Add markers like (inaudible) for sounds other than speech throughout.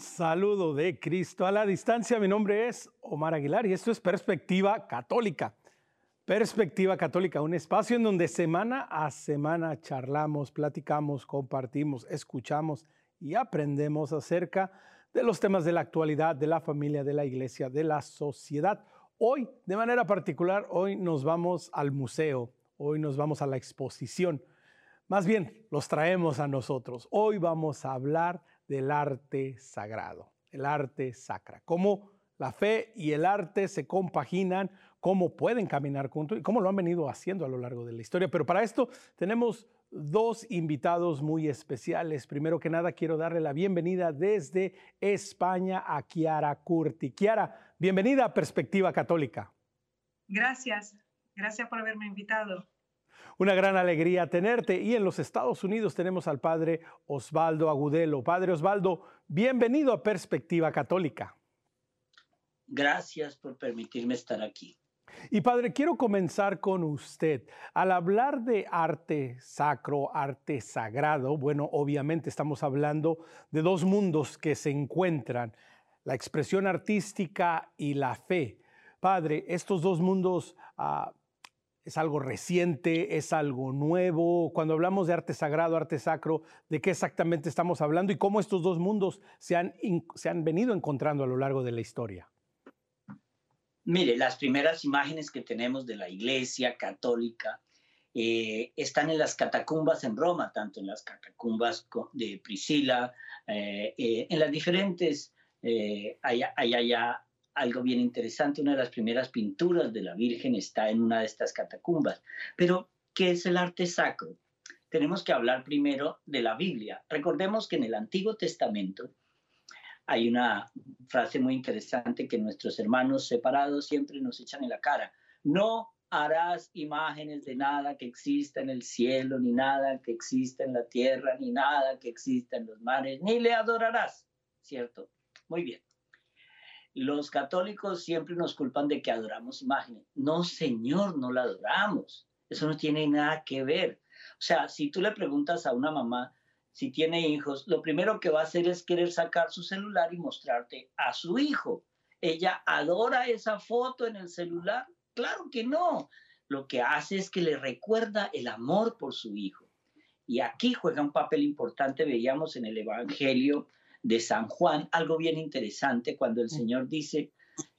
Saludo de Cristo a la distancia, mi nombre es Omar Aguilar y esto es Perspectiva Católica. Perspectiva Católica, un espacio en donde semana a semana charlamos, platicamos, compartimos, escuchamos y aprendemos acerca de los temas de la actualidad, de la familia, de la iglesia, de la sociedad. Hoy, de manera particular, hoy nos vamos al museo, hoy nos vamos a la exposición. Más bien, los traemos a nosotros. Hoy vamos a hablar del arte sagrado, el arte sacra, cómo la fe y el arte se compaginan, cómo pueden caminar juntos y cómo lo han venido haciendo a lo largo de la historia. Pero para esto tenemos dos invitados muy especiales. Primero que nada, quiero darle la bienvenida desde España a Kiara Curti. Kiara, bienvenida a Perspectiva Católica. Gracias, gracias por haberme invitado. Una gran alegría tenerte. Y en los Estados Unidos tenemos al padre Osvaldo Agudelo. Padre Osvaldo, bienvenido a Perspectiva Católica. Gracias por permitirme estar aquí. Y padre, quiero comenzar con usted. Al hablar de arte sacro, arte sagrado, bueno, obviamente estamos hablando de dos mundos que se encuentran, la expresión artística y la fe. Padre, estos dos mundos ah, es algo reciente, es algo nuevo. Cuando hablamos de arte sagrado, arte sacro, ¿de qué exactamente estamos hablando y cómo estos dos mundos se han, se han venido encontrando a lo largo de la historia? Mire, las primeras imágenes que tenemos de la iglesia católica eh, están en las catacumbas en Roma, tanto en las catacumbas de Priscila, eh, eh, en las diferentes, hay allá algo bien interesante, una de las primeras pinturas de la Virgen está en una de estas catacumbas. Pero, ¿qué es el arte sacro? Tenemos que hablar primero de la Biblia. Recordemos que en el Antiguo Testamento hay una frase muy interesante que nuestros hermanos separados siempre nos echan en la cara. No harás imágenes de nada que exista en el cielo, ni nada que exista en la tierra, ni nada que exista en los mares, ni le adorarás, ¿cierto? Muy bien. Los católicos siempre nos culpan de que adoramos imágenes. No, Señor, no la adoramos. Eso no tiene nada que ver. O sea, si tú le preguntas a una mamá si tiene hijos, lo primero que va a hacer es querer sacar su celular y mostrarte a su hijo. ¿Ella adora esa foto en el celular? Claro que no. Lo que hace es que le recuerda el amor por su hijo. Y aquí juega un papel importante, veíamos en el Evangelio de San Juan, algo bien interesante cuando el Señor dice,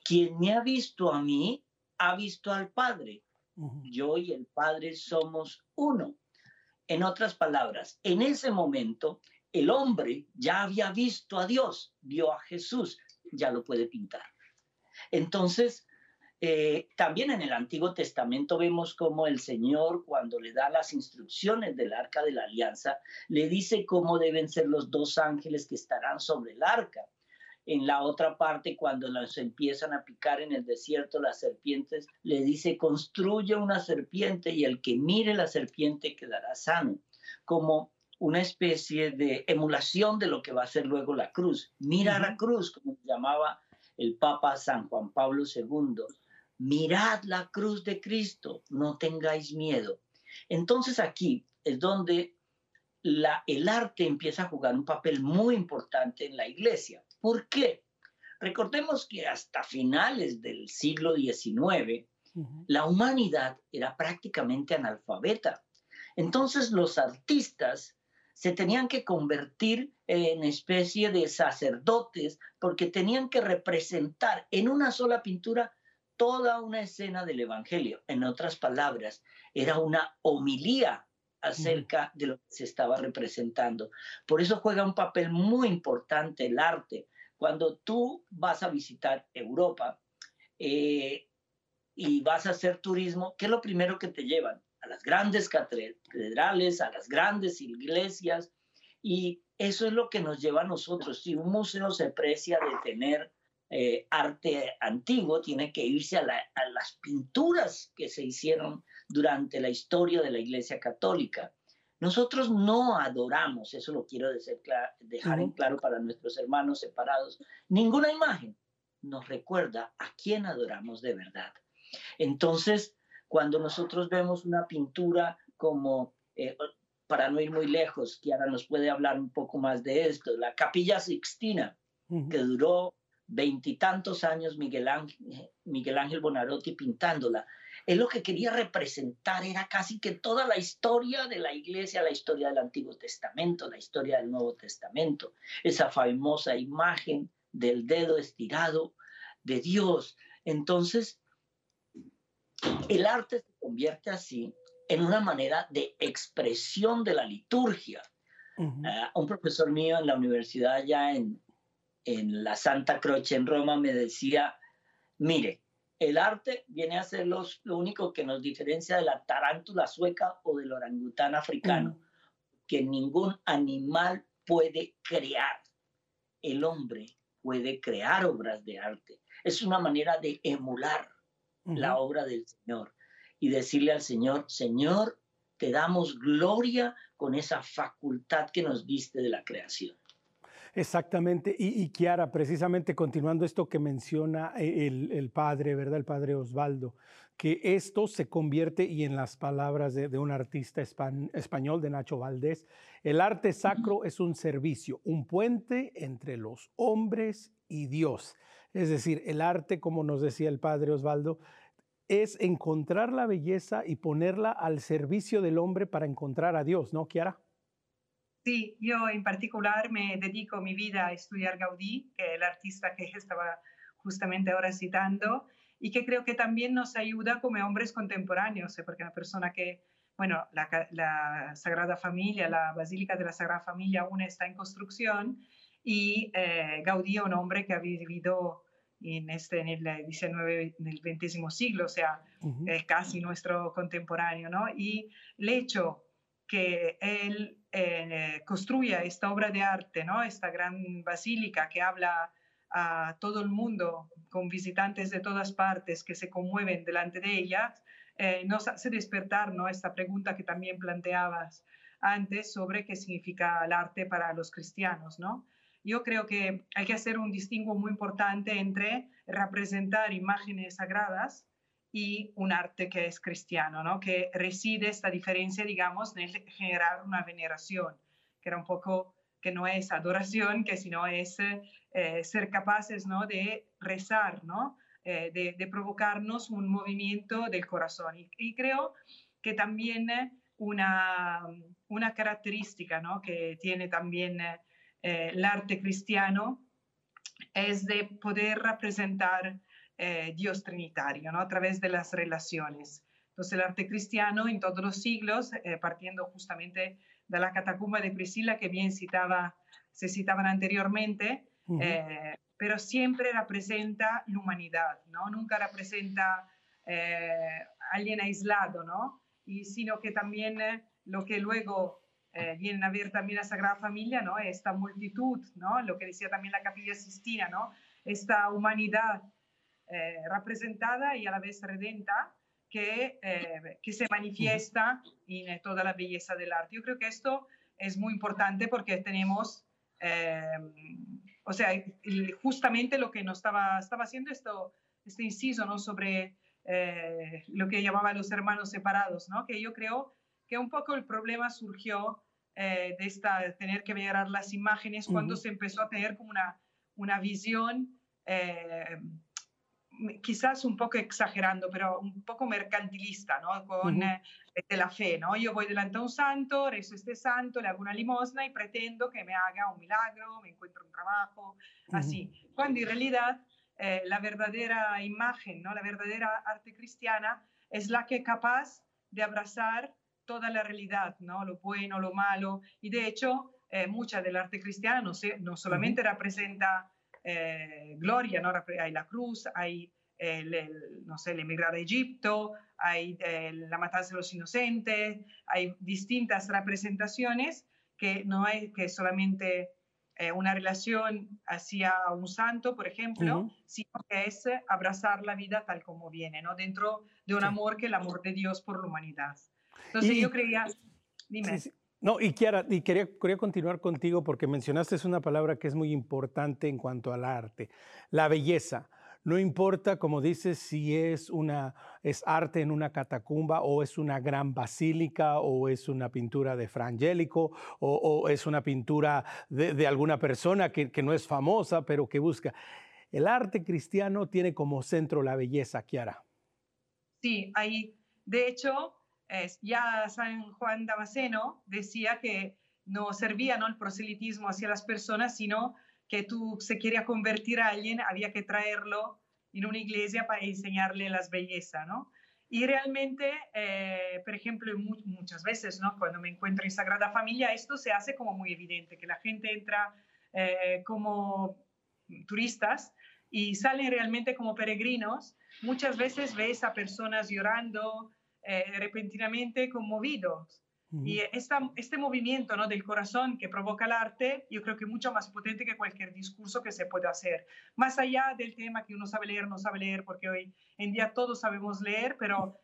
quien me ha visto a mí, ha visto al Padre. Yo y el Padre somos uno. En otras palabras, en ese momento el hombre ya había visto a Dios, vio a Jesús, ya lo puede pintar. Entonces, eh, también en el Antiguo Testamento vemos cómo el Señor, cuando le da las instrucciones del arca de la alianza, le dice cómo deben ser los dos ángeles que estarán sobre el arca. En la otra parte, cuando las empiezan a picar en el desierto las serpientes, le dice, construye una serpiente y el que mire la serpiente quedará sano, como una especie de emulación de lo que va a ser luego la cruz. Mira la cruz, como llamaba el Papa San Juan Pablo II mirad la cruz de Cristo, no tengáis miedo. Entonces aquí es donde la, el arte empieza a jugar un papel muy importante en la iglesia. ¿Por qué? Recordemos que hasta finales del siglo XIX, la humanidad era prácticamente analfabeta. Entonces los artistas se tenían que convertir en especie de sacerdotes porque tenían que representar en una sola pintura toda una escena del Evangelio. En otras palabras, era una homilía acerca de lo que se estaba representando. Por eso juega un papel muy importante el arte. Cuando tú vas a visitar Europa eh, y vas a hacer turismo, ¿qué es lo primero que te llevan? A las grandes catedrales, a las grandes iglesias. Y eso es lo que nos lleva a nosotros. Si un museo se precia de tener eh, arte antiguo tiene que irse a, las pinturas que se hicieron durante la historia de la Iglesia Católica. Nosotros no adoramos, eso lo quiero dejar en claro para nuestros hermanos separados, ninguna imagen nos recuerda a quién adoramos de verdad. Entonces, cuando nosotros vemos una pintura como, eh, para no ir muy lejos, Kiara nos puede hablar un poco más de esto, la capilla Sixtina, que duró veintitantos años Miguel Ángel, Miguel Ángel Bonarotti pintándola. Él lo que quería representar era casi que toda la historia de la iglesia, la historia del Antiguo Testamento, la historia del Nuevo Testamento, esa famosa imagen del dedo estirado de Dios. Entonces, el arte se convierte así en una manera de expresión de la liturgia. Ah, un profesor mío en la universidad allá en, en la Santa Croce en Roma me decía, mire, el arte viene a ser lo único que nos diferencia de la tarántula sueca o del orangután africano, que ningún animal puede crear. El hombre puede crear obras de arte. Es una manera de emular la obra del Señor y decirle al Señor, Señor, te damos gloria con esa facultad que nos diste de la creación. Exactamente. Y, y Kiara, precisamente continuando esto que menciona eh, el, padre, ¿verdad? El padre Osvaldo, que esto se convierte, y en las palabras de, un artista español, de Nacho Valdés, el arte sacro es un servicio, un puente entre los hombres y Dios. Es decir, el arte, como nos decía el padre Osvaldo, es encontrar la belleza y ponerla al servicio del hombre para encontrar a Dios, ¿no, Kiara? Sí, yo en particular me dedico mi vida a estudiar Gaudí, que es el artista que estaba justamente ahora citando, y que creo que también nos ayuda como hombres contemporáneos, ¿eh? porque una persona que, bueno, la, Sagrada Familia, la Basílica de la Sagrada Familia aún está en construcción, y eh, Gaudí es un hombre que ha vivido en, este, en el 19, en el 20 siglo, o sea, es casi nuestro contemporáneo, ¿no? Y el hecho que él eh, construya esta obra de arte, ¿no? esta gran basílica que habla a todo el mundo, con visitantes de todas partes que se conmueven delante de ella, eh, nos hace despertar ¿no? esta pregunta que también planteabas antes sobre qué significa el arte para los cristianos. ¿no? Yo creo que hay que hacer un distingo muy importante entre representar imágenes sagradas y un arte que es cristiano, ¿no? que reside esta diferencia, digamos, en generar una veneración, que era un poco, que no es adoración, que sino es eh, ser capaces ¿no? de rezar, ¿no? Eh, de, provocarnos un movimiento del corazón. Y, creo que también una, una característica ¿no? que tiene también eh, el arte cristiano es de poder representar eh, Dios trinitario, ¿no? a través de las relaciones. Entonces el arte cristiano en todos los siglos, eh, partiendo justamente de la catacumba de Priscila que bien citaba, se citaban anteriormente, eh, pero siempre representa la humanidad, ¿no? nunca representa alguien aislado, ¿no? y sino que también lo que luego viene a ver también la Sagrada Familia, ¿no? esta multitud, ¿no? lo que decía también la Capilla Sistina, ¿no? esta humanidad eh, representada y a la vez redenta que, eh, que se manifiesta en toda la belleza del arte. Yo creo que esto es muy importante porque tenemos, eh, o sea, justamente lo que nos estaba, estaba haciendo esto, este inciso ¿no? sobre lo que llamaba los hermanos separados, ¿no? que yo creo que un poco el problema surgió de esta, tener que mirar las imágenes cuando se empezó a tener como una, una visión quizás un poco exagerando, pero un poco mercantilista, ¿no? Con eh, de la fe, ¿no? Yo voy delante a un santo, rezo este santo, le hago una limosna y pretendo que me haga un milagro, me encuentro un trabajo, así. Cuando en realidad eh, la verdadera imagen, ¿no? La verdadera arte cristiana es la que es capaz de abrazar toda la realidad, ¿no? Lo bueno, lo malo. Y de hecho, eh, mucha del arte cristiano no, solamente representa eh, gloria, ¿no? Hay la cruz, hay, el, no sé, el emigrar a Egipto, hay la matanza de los inocentes, hay distintas representaciones que no hay que solamente eh, una relación hacia un santo, por ejemplo, sino que es abrazar la vida tal como viene, ¿no? Dentro de un amor que es el amor de Dios por la humanidad. Entonces yo creía, dime. No, y Kiara, y quería, quería continuar contigo porque mencionaste una palabra que es muy importante en cuanto al arte, la belleza. No importa, como dices, si es, una, es arte en una catacumba o es una gran basílica o es una pintura de Frangélico o, o es una pintura de, de alguna persona que, que no es famosa, pero que busca. El arte cristiano tiene como centro la belleza, Kiara. Sí, ahí, de hecho, ya San Juan Damasceno decía que no servía ¿no? el proselitismo hacia las personas, sino que tú se quería convertir a alguien, había que traerlo en una iglesia para enseñarle las bellezas, ¿no? Y realmente, eh, por ejemplo, muchas veces, ¿no? Cuando me encuentro en Sagrada Familia, esto se hace como muy evidente, que la gente entra eh, como turistas y salen realmente como peregrinos. Muchas veces ves a personas llorando, eh, repentinamente conmovidos. Y esta, este movimiento ¿no? del corazón que provoca el arte, yo creo que es mucho más potente que cualquier discurso que se puede hacer. Más allá del tema que uno sabe leer, no sabe leer, porque hoy en día todos sabemos leer, pero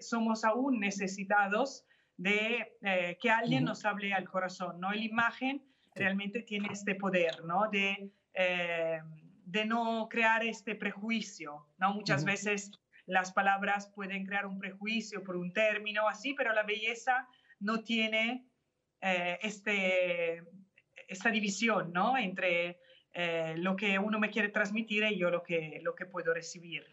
somos aún necesitados de eh, que alguien nos hable al corazón. ¿no? La imagen realmente tiene este poder ¿no? de, eh, de no crear este prejuicio. ¿no? Muchas veces las palabras pueden crear un prejuicio por un término así, pero la belleza no tiene eh, este, esta división ¿no? entre eh, lo que uno me quiere transmitir y yo lo que, lo que puedo recibir.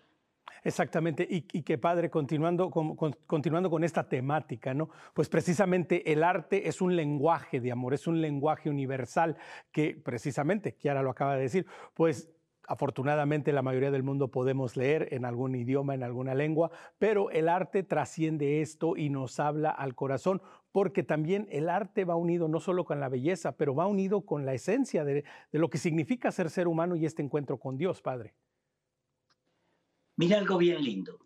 Exactamente, y, y, que padre, continuando con, continuando con esta temática, ¿no? Pues precisamente el arte es un lenguaje de amor, es un lenguaje universal que precisamente, Kiara lo acaba de decir, pues afortunadamente la mayoría del mundo podemos leer en algún idioma, en alguna lengua, pero el arte trasciende esto y nos habla al corazón, porque también el arte va unido no solo con la belleza, pero va unido con la esencia de, lo que significa ser ser humano y este encuentro con Dios, Padre. Mira algo bien lindo.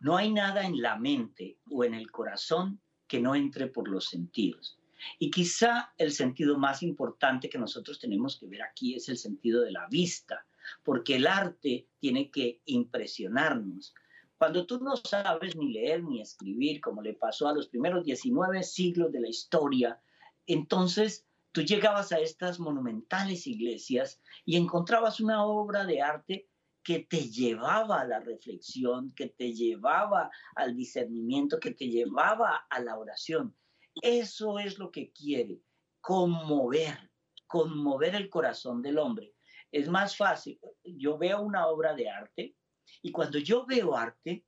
No hay nada en la mente o en el corazón que no entre por los sentidos. Y quizá el sentido más importante que nosotros tenemos que ver aquí es el sentido de la vista, porque el arte tiene que impresionarnos. Cuando tú no sabes ni leer ni escribir, como le pasó a los primeros 19 siglos de la historia, entonces tú llegabas a estas monumentales iglesias y encontrabas una obra de arte que te llevaba a la reflexión, que te llevaba al discernimiento, que te llevaba a la oración. Eso es lo que quiere, conmover, conmover el corazón del hombre. Es más fácil, yo veo una obra de arte y cuando yo veo arte,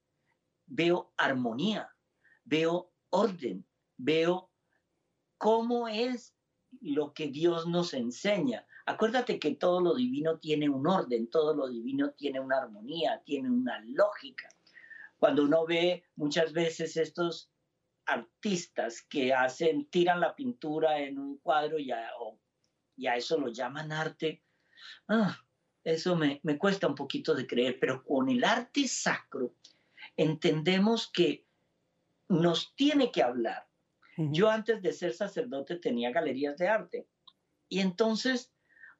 veo armonía, veo orden, veo cómo es lo que Dios nos enseña. Acuérdate que todo lo divino tiene un orden, todo lo divino tiene una armonía, tiene una lógica. Cuando uno ve muchas veces estos artistas que hacen, tiran la pintura en un cuadro y a, eso lo llaman arte, ah, eso me, me cuesta un poquito de creer, pero con el arte sacro entendemos que nos tiene que hablar. Yo antes de ser sacerdote tenía galerías de arte y entonces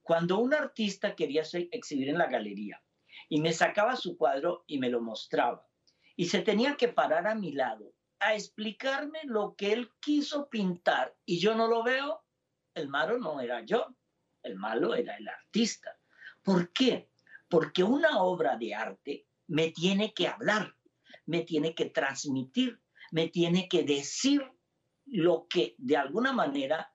cuando un artista quería exhibir en la galería y me sacaba su cuadro y me lo mostraba y se tenía que parar a mi lado a explicarme lo que él quiso pintar y yo no lo veo, el malo no era yo, el malo era el artista. ¿Por qué? Porque una obra de arte me tiene que hablar, me tiene que transmitir, me tiene que decir lo que de alguna manera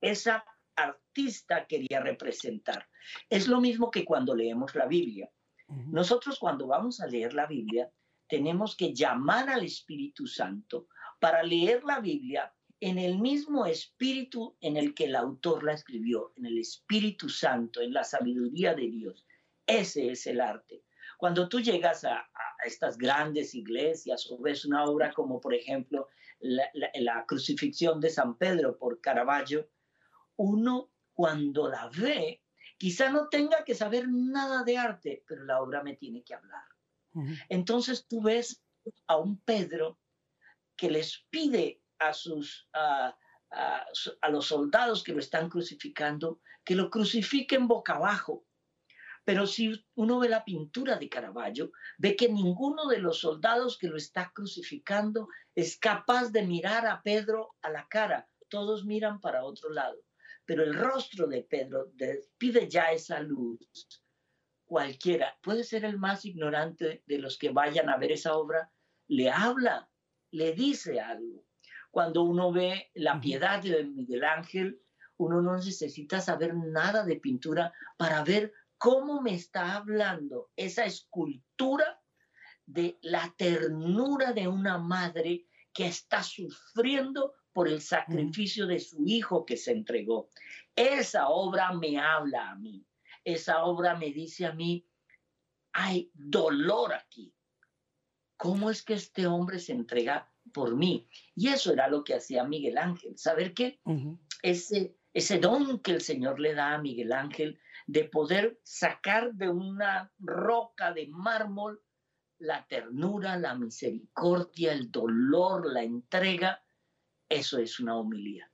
esa artista quería representar. Es lo mismo que cuando leemos la Biblia. Nosotros cuando vamos a leer la Biblia tenemos que llamar al Espíritu Santo para leer la Biblia en el mismo espíritu en el que el autor la escribió, en el Espíritu Santo, en la sabiduría de Dios. Ese es el arte. Cuando tú llegas a, estas grandes iglesias o ves una obra como, por ejemplo, la, la crucifixión de San Pedro por Caravaggio, uno cuando la ve, quizá no tenga que saber nada de arte, pero la obra me tiene que hablar. Entonces tú ves a un Pedro que les pide a, sus, a, los soldados que lo están crucificando que lo crucifiquen boca abajo. Pero si uno ve la pintura de Caravaggio, ve que ninguno de los soldados que lo está crucificando es capaz de mirar a Pedro a la cara. Todos miran para otro lado. Pero el rostro de Pedro despide ya esa luz cualquiera, puede ser el más ignorante de los que vayan a ver esa obra, le habla, le dice algo. Cuando uno ve la piedad de Miguel Ángel, uno no necesita saber nada de pintura para ver cómo me está hablando esa escultura de la ternura de una madre que está sufriendo por el sacrificio de su hijo que se entregó. Esa obra me habla a mí. Esa obra me dice a mí, hay dolor aquí. ¿Cómo es que este hombre se entrega por mí? Y eso era lo que hacía Miguel Ángel. ¿Saber qué? ese, ese don que el Señor le da a Miguel Ángel de poder sacar de una roca de mármol la ternura, la misericordia, el dolor, la entrega, eso es una humildad.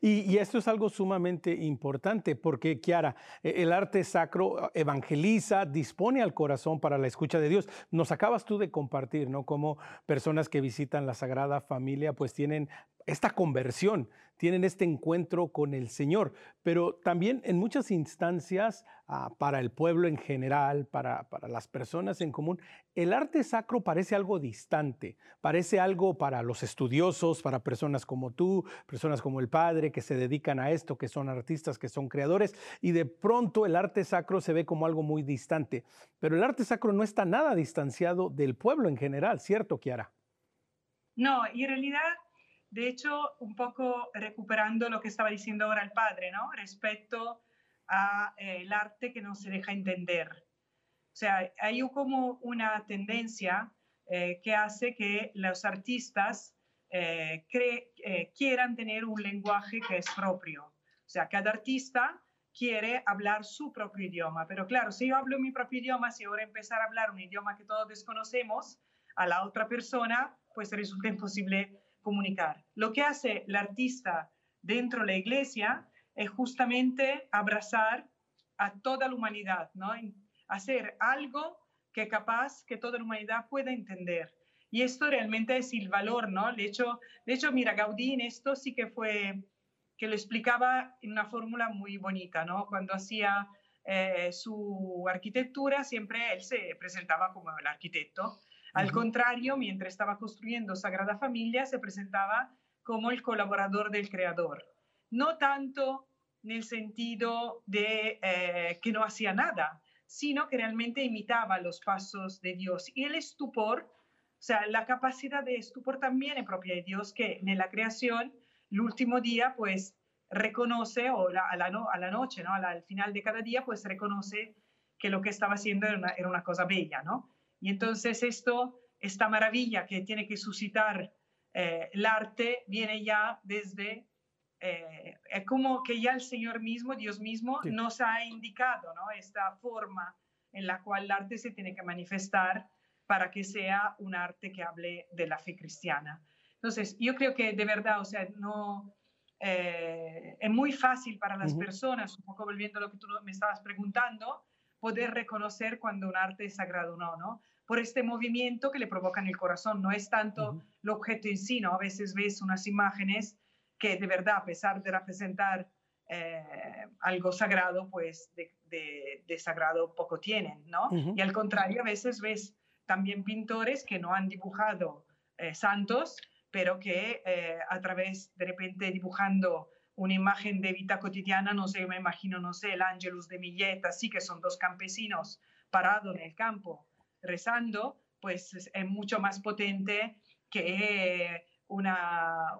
Y, esto es algo sumamente importante porque, Kiara, e, el arte sacro ah, evangeliza, dispone al corazón para la escucha de Dios. Nos acabas tú de compartir, ¿no? Como personas que visitan la Sagrada Familia, pues tienen esta conversión, tienen este encuentro con el Señor, pero también en muchas instancias ah, para el pueblo en general, para, para, las personas en común, el arte sacro parece algo distante, parece algo para los estudiosos, para personas como tú, personas como el Padre, que se dedican a esto, que son artistas, que son creadores, y de pronto el arte sacro se ve como algo muy distante, pero el arte sacro no está nada distanciado del pueblo en general, ¿cierto, Kiara? No, y en realidad de hecho, un poco recuperando lo que estaba diciendo ahora el padre, ¿no? Respecto al eh, arte que no se deja entender. O sea, hay como una tendencia eh, que hace que los artistas eh, quieran tener un lenguaje que es propio. O sea, cada artista quiere hablar su propio idioma. Pero claro, si yo hablo mi propio idioma, si ahora empezar a hablar un idioma que todos desconocemos a la otra persona, pues resulta imposible comunicar. Lo que hace el artista dentro de la iglesia es justamente abrazar a toda la humanidad, ¿no? hacer algo que capaz que toda la humanidad pueda entender. Y esto realmente es el valor, ¿no? De hecho, de hecho mira, Gaudí en esto sí que fue, que lo explicaba en una fórmula muy bonita, ¿no? Cuando hacía eh, su arquitectura, siempre él se presentaba como el arquitecto, al contrario, mientras estaba construyendo Sagrada Familia, se presentaba como el colaborador del creador. No tanto en el sentido de eh, que no hacía nada, sino que realmente imitaba los pasos de Dios. Y el estupor, o sea, la capacidad de estupor también es propia de Dios, que en la creación, el último día, pues reconoce, o a, la a, la noche, ¿no? al final de cada día, pues reconoce que lo que estaba haciendo era una, era una cosa bella, ¿no? Y entonces esto, esta maravilla que tiene que suscitar eh, el arte viene ya desde, eh, es como que ya el Señor mismo, Dios mismo, nos ha indicado ¿no? esta forma en la cual el arte se tiene que manifestar para que sea un arte que hable de la fe cristiana. Entonces, yo creo que de verdad, o sea, no, eh, es muy fácil para las personas, un poco volviendo a lo que tú me estabas preguntando, poder reconocer cuando un arte es sagrado o no, ¿no? Por este movimiento que le provoca en el corazón. No es tanto el objeto en sí, ¿no? A veces ves unas imágenes que de verdad, a pesar de representar eh, algo sagrado, pues de, sagrado poco tienen, ¿no? Y al contrario, a veces ves también pintores que no han dibujado eh, santos, pero que eh, a través, de repente, dibujando una imagen de vida cotidiana, no sé, me imagino, no sé, el Ángelus de Milleta, sí que son dos campesinos parados en el campo, rezando, pues es, mucho más potente que una,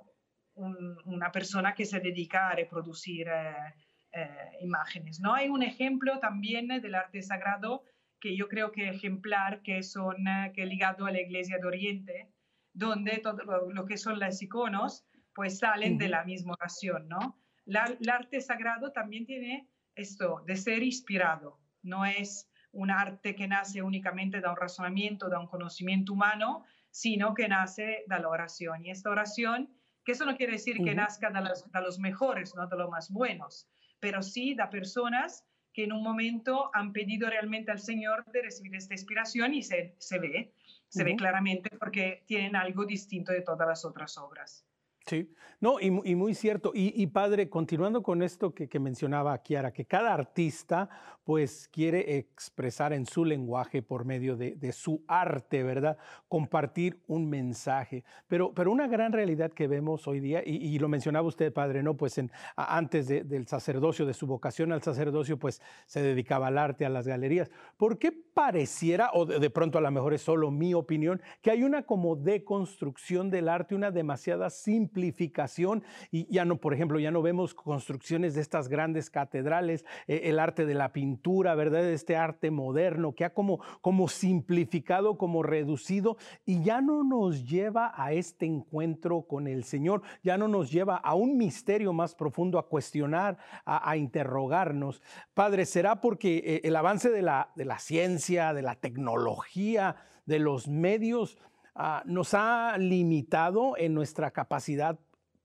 una persona que se dedica a reproducir eh, eh, imágenes. ¿no? Hay un ejemplo también del arte sagrado que yo creo que es ejemplar, que, son, eh, que ligado a la Iglesia de Oriente, donde todo lo, que son los iconos pues salen de la misma oración. ¿no? el arte sagrado también tiene esto de ser inspirado, no es un arte que nace únicamente de un razonamiento, de un conocimiento humano, sino que nace de la oración. Y esta oración, que eso no quiere decir que nazca de los, de los, mejores, no de los más buenos, pero sí de personas que en un momento han pedido realmente al Señor de recibir esta inspiración y se, se ve, se ve claramente porque tienen algo distinto de todas las otras obras. Sí, no, y, muy cierto. Y, padre, continuando con esto que, mencionaba Kiara, que cada artista pues quiere expresar en su lenguaje por medio de, su arte, ¿verdad? Compartir un mensaje. Pero, pero una gran realidad que vemos hoy día, y, lo mencionaba usted, padre, ¿no? Pues en, antes del sacerdocio, de su vocación al sacerdocio, pues se dedicaba al arte, a las galerías. ¿Por qué pareciera, o de, de pronto a lo mejor es solo mi opinión, que hay una como deconstrucción del arte, una demasiada simplificación, y ya no, por ejemplo, ya no vemos construcciones de estas grandes catedrales, eh, el arte de la pintura, ¿verdad? Este arte moderno que ha como, como simplificado, como reducido y ya no nos lleva a este encuentro con el Señor, ya no nos lleva a un misterio más profundo, a cuestionar, a, interrogarnos. Padre, ¿será porque eh, el avance de la, de la ciencia, de la tecnología, de los medios, ah, nos ha limitado en nuestra capacidad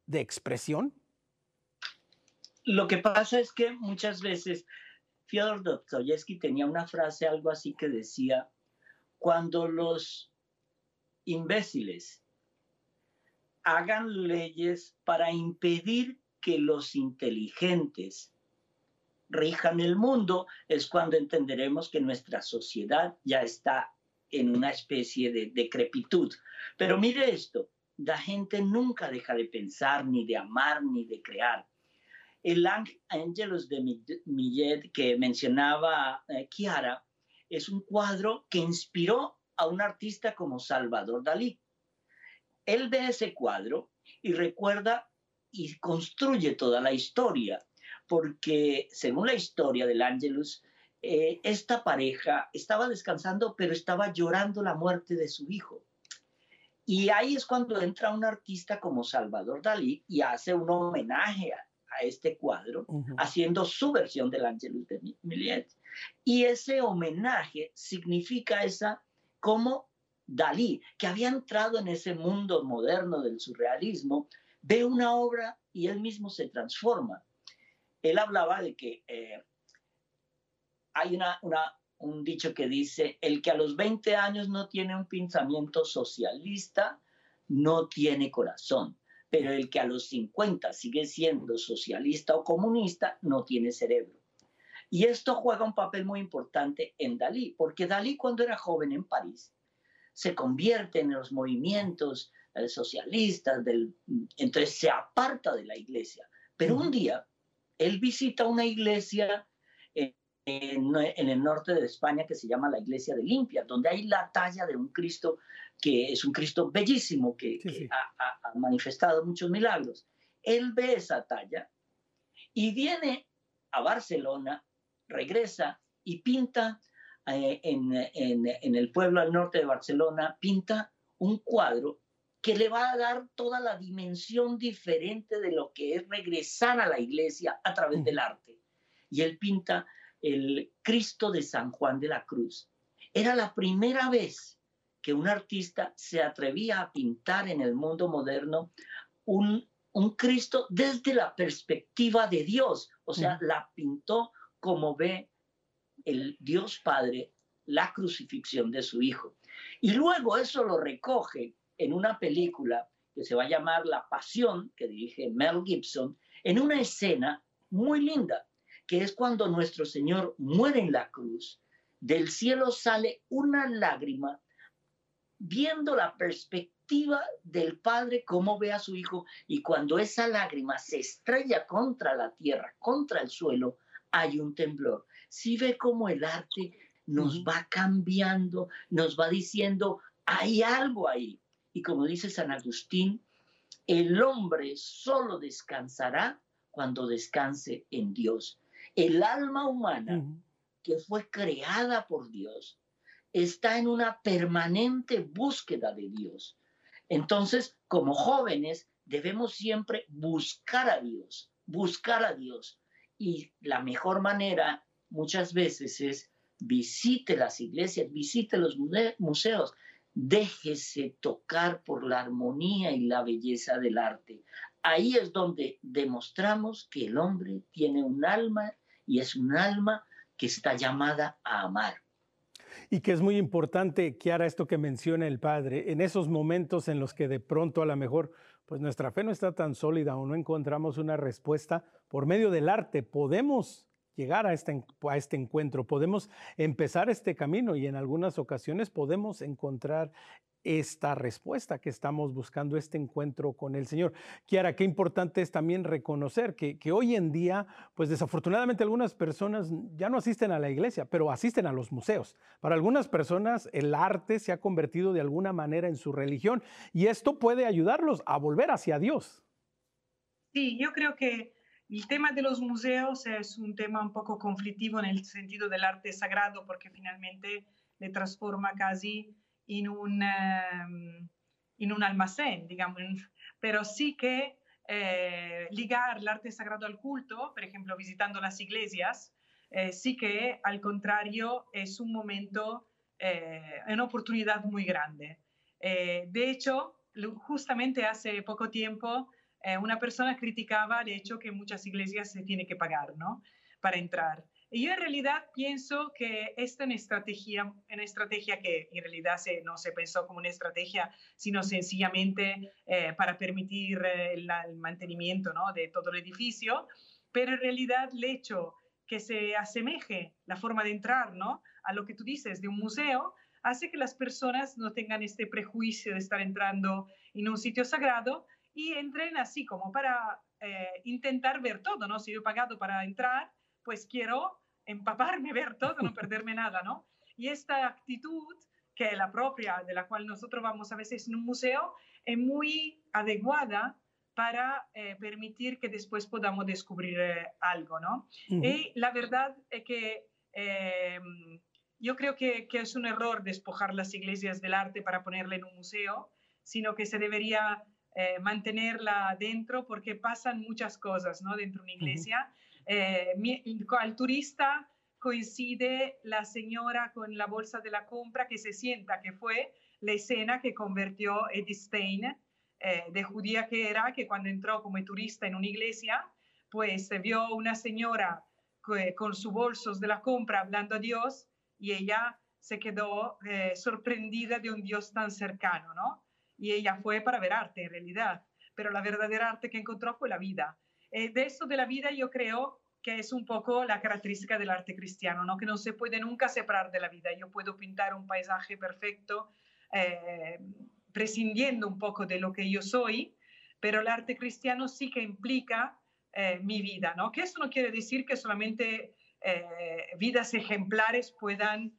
de expresión? Lo que pasa es que muchas veces Fyodor Dostoyevsky tenía una frase algo así que decía, cuando los imbéciles hagan leyes para impedir que los inteligentes rijan el mundo, es cuando entenderemos que nuestra sociedad ya está en una especie de decrepitud. Pero mire esto, la gente nunca deja de pensar, ni de amar, ni de crear. El Ángelos de Millet que mencionaba eh, Chiara es un cuadro que inspiró a un artista como Salvador Dalí. Él ve ese cuadro y recuerda y construye toda la historia, porque según la historia del Ángelus, eh, esta pareja estaba descansando, pero estaba llorando la muerte de su hijo. Y ahí es cuando entra un artista como Salvador Dalí y hace un homenaje a, a este cuadro, haciendo su versión del Angelus de Millet. Y ese homenaje significa esa como Dalí, que había entrado en ese mundo moderno del surrealismo, ve una obra y él mismo se transforma. Él hablaba de que eh, hay una, un dicho que dice, el que a los 20 años no tiene un pensamiento socialista, no tiene corazón pero el que a los 50 sigue siendo socialista o comunista no tiene cerebro. Y esto juega un papel muy importante en Dalí, porque Dalí cuando era joven en París se convierte en los movimientos eh, socialistas, del, entonces se aparta de la iglesia. Pero un día él visita una iglesia en, el norte de España que se llama la iglesia de Limpia, donde hay la talla de un Cristo que es un Cristo bellísimo, que, ha, manifestado muchos milagros. Él ve esa talla y viene a Barcelona, regresa y pinta eh, en, en el pueblo al norte de Barcelona, pinta un cuadro que le va a dar toda la dimensión diferente de lo que es regresar a la iglesia a través del arte. Y él pinta el Cristo de San Juan de la Cruz. Era la primera vez que un artista se atrevía a pintar en el mundo moderno un, Cristo desde la perspectiva de Dios. O sea, la pintó como ve el Dios Padre la crucifixión de su Hijo. Y luego eso lo recoge en una película que se va a llamar La Pasión, que dirige Mel Gibson, en una escena muy linda que es cuando nuestro Señor muere en la cruz, del cielo sale una lágrima viendo la perspectiva del Padre, cómo ve a su Hijo, y cuando esa lágrima se estrella contra la tierra, contra el suelo, hay un temblor. Si ve cómo el arte nos va cambiando, nos va diciendo, hay algo ahí. Y como dice San Agustín, el hombre solo descansará cuando descanse en Dios. El alma humana que fue creada por Dios está en una permanente búsqueda de Dios. Entonces, como jóvenes, debemos siempre buscar a Dios, buscar a Dios. Y la mejor manera muchas veces es visite las iglesias, visite los museos, déjese tocar por la armonía y la belleza del arte. Ahí es donde demostramos que el hombre tiene un alma y es un alma que está llamada a amar. Y que es muy importante, Kiara, esto que menciona el padre, en esos momentos en los que de pronto a lo mejor pues nuestra fe no está tan sólida o no encontramos una respuesta por medio del arte. Podemos llegar a este, a este encuentro, podemos empezar este camino y en algunas ocasiones podemos encontrar esta respuesta que estamos buscando, este encuentro con el Señor. Kiara, qué importante es también reconocer que, hoy en día, pues desafortunadamente algunas personas ya no asisten a la iglesia, pero asisten a los museos. Para algunas personas el arte se ha convertido de alguna manera en su religión y esto puede ayudarlos a volver hacia Dios. Sí, yo creo que el tema de los museos es un tema un poco conflictivo en el sentido del arte sagrado porque finalmente le transforma casi en un, en un almacén, digamos, pero sí que eh, ligar el arte sagrado al culto, por ejemplo, visitando las iglesias, eh, sí que al contrario es un momento, eh, una oportunidad muy grande. de hecho, justamente hace poco tiempo, una persona criticaba de hecho que muchas iglesias se tiene que pagar, ¿no? Para entrar. Y yo en realidad pienso que esta es una estrategia, una estrategia que en realidad se, no se pensó como una estrategia, sino sencillamente eh, para permitir eh, el, mantenimiento ¿no? de todo el edificio, pero en realidad el hecho que se asemeje la forma de entrar ¿no? a lo que tú dices de un museo, hace que las personas no tengan este prejuicio de estar entrando en un sitio sagrado y entren así como para eh, intentar ver todo, ¿no? Si yo he pagado para entrar, pues quiero empaparme, ver todo, no perderme nada, ¿no? Y esta actitud, que es la propia de la cual nosotros vamos a veces en un museo, es muy adecuada para eh, permitir que después podamos descubrir eh, algo, ¿no? Y la verdad es que eh, yo creo que, que, es un error despojar las iglesias del arte para ponerla en un museo, sino que se debería mantenerla dentro porque pasan muchas cosas, ¿no? Dentro de una iglesia. Eh, al turista coincide la señora con la bolsa de la compra que se sienta que fue la escena que convirtió Edith Stein, eh, de judía que era, que cuando entró como turista en una iglesia, pues vio una señora con sus bolsos de la compra hablando a Dios y ella se quedó eh, sorprendida de un Dios tan cercano, ¿no? Y ella fue para ver arte en realidad, pero la verdadera arte que encontró fue la vida. Eh, de esto de la vida yo creo que es un poco la característica del arte cristiano, ¿no? que no se puede nunca separar de la vida. Yo puedo pintar un paisaje perfecto eh, prescindiendo un poco de lo que yo soy, pero el arte cristiano sí que implica eh, mi vida, ¿no? que eso no quiere decir que solamente vidas ejemplares puedan